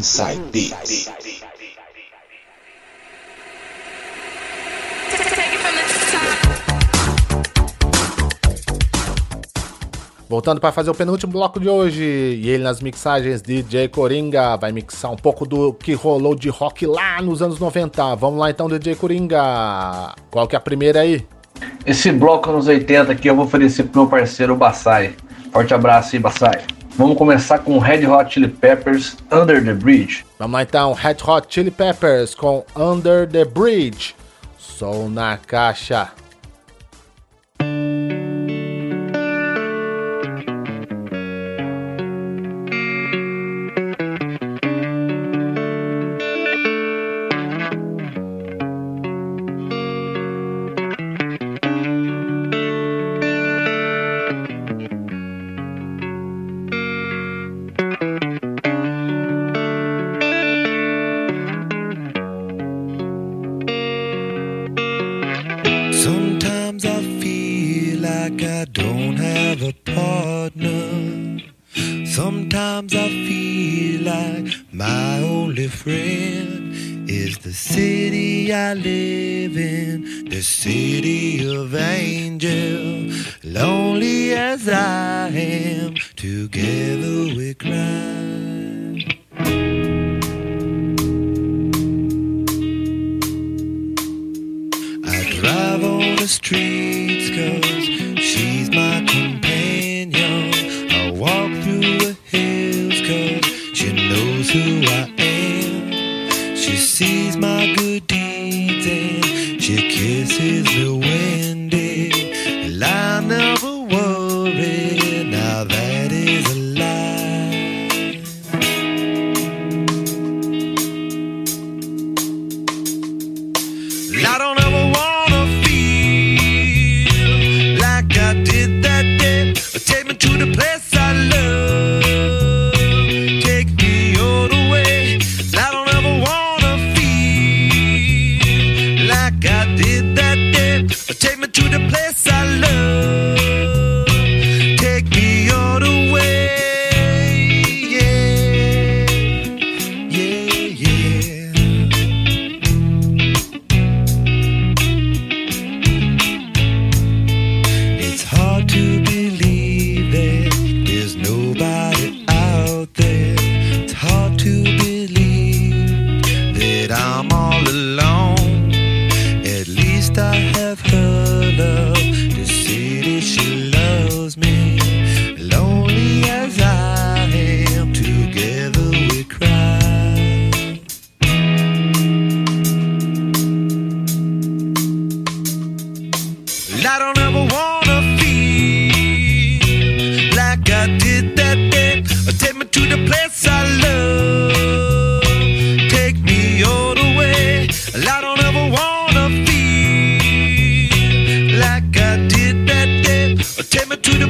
Inside Beats. Voltando para fazer o penúltimo bloco de hoje, e ele nas mixagens DJ Coringa vai mixar um pouco do que rolou de rock lá nos anos 90. Vamos lá então, DJ Coringa. Qual que é a primeira aí? Esse bloco anos 80 aqui eu vou oferecer pro meu parceiro Bassai. Forte abraço aí, Bassai. Vamos começar com Red Hot Chili Peppers Under the Bridge. Vamos lá então, Red Hot Chili Peppers com Under the Bridge. Som na caixa. I live in the city of angels. Lonely as I am, together we. to the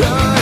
good.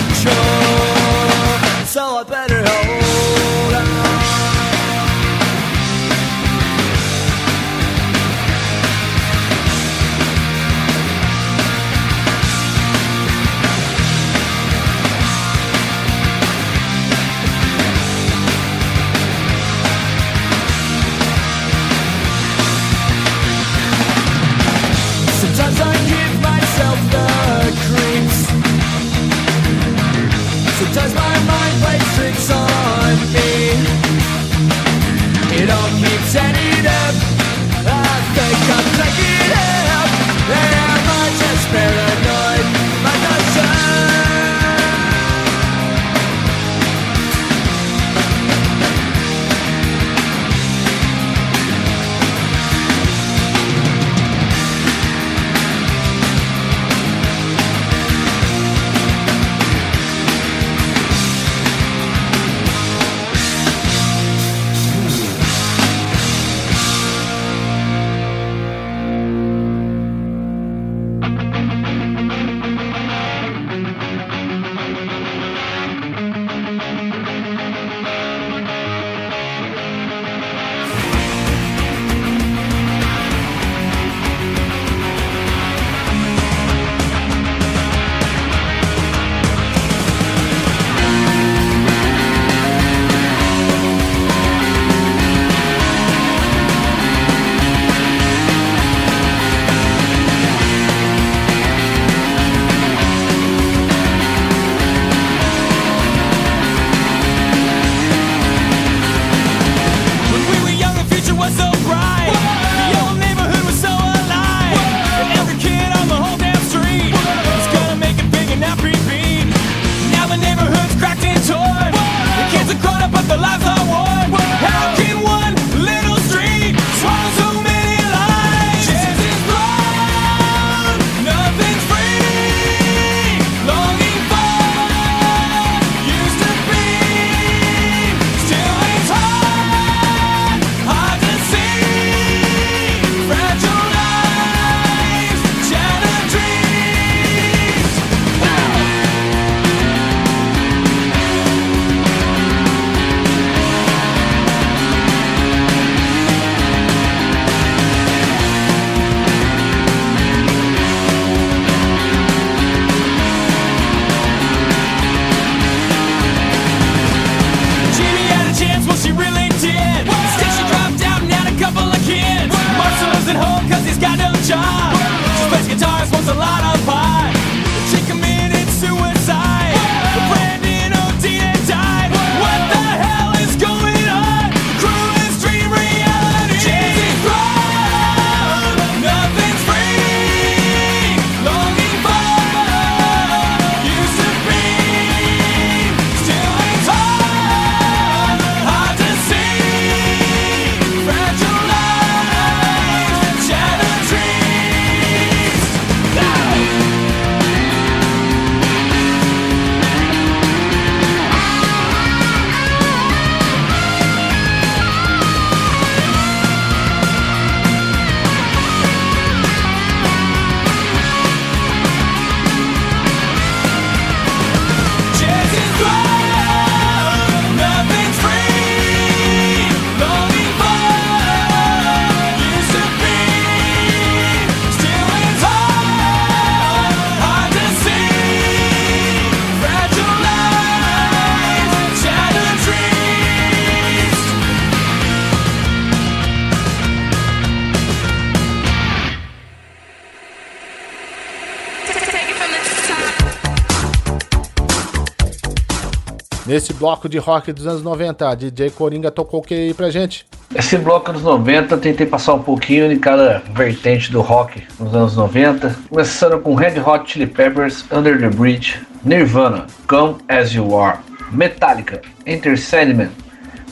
Nesse bloco de rock dos anos 90, DJ Coringa tocou o que aí pra gente? Esse bloco dos 90, tentei passar um pouquinho de cada vertente do rock nos anos 90, começando com Red Hot Chili Peppers, Under the Bridge, Nirvana, Come As You Are, Metallica, Enter Sandman,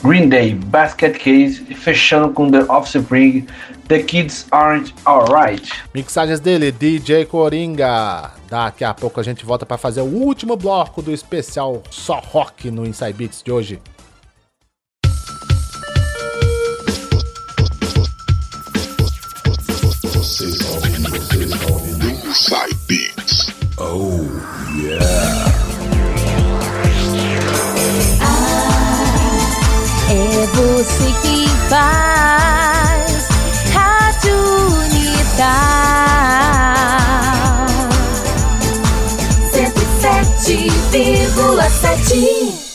Green Day, Basket Case e fechando com The Offspring, The Kids Aren't Alright. Mixagens dele, DJ Coringa. Daqui a pouco a gente volta para fazer o último bloco do especial Só Rock no Inside Beats de hoje. Inside Beats. Oh, yeah. É você que faz Rádio Unidade. 107,7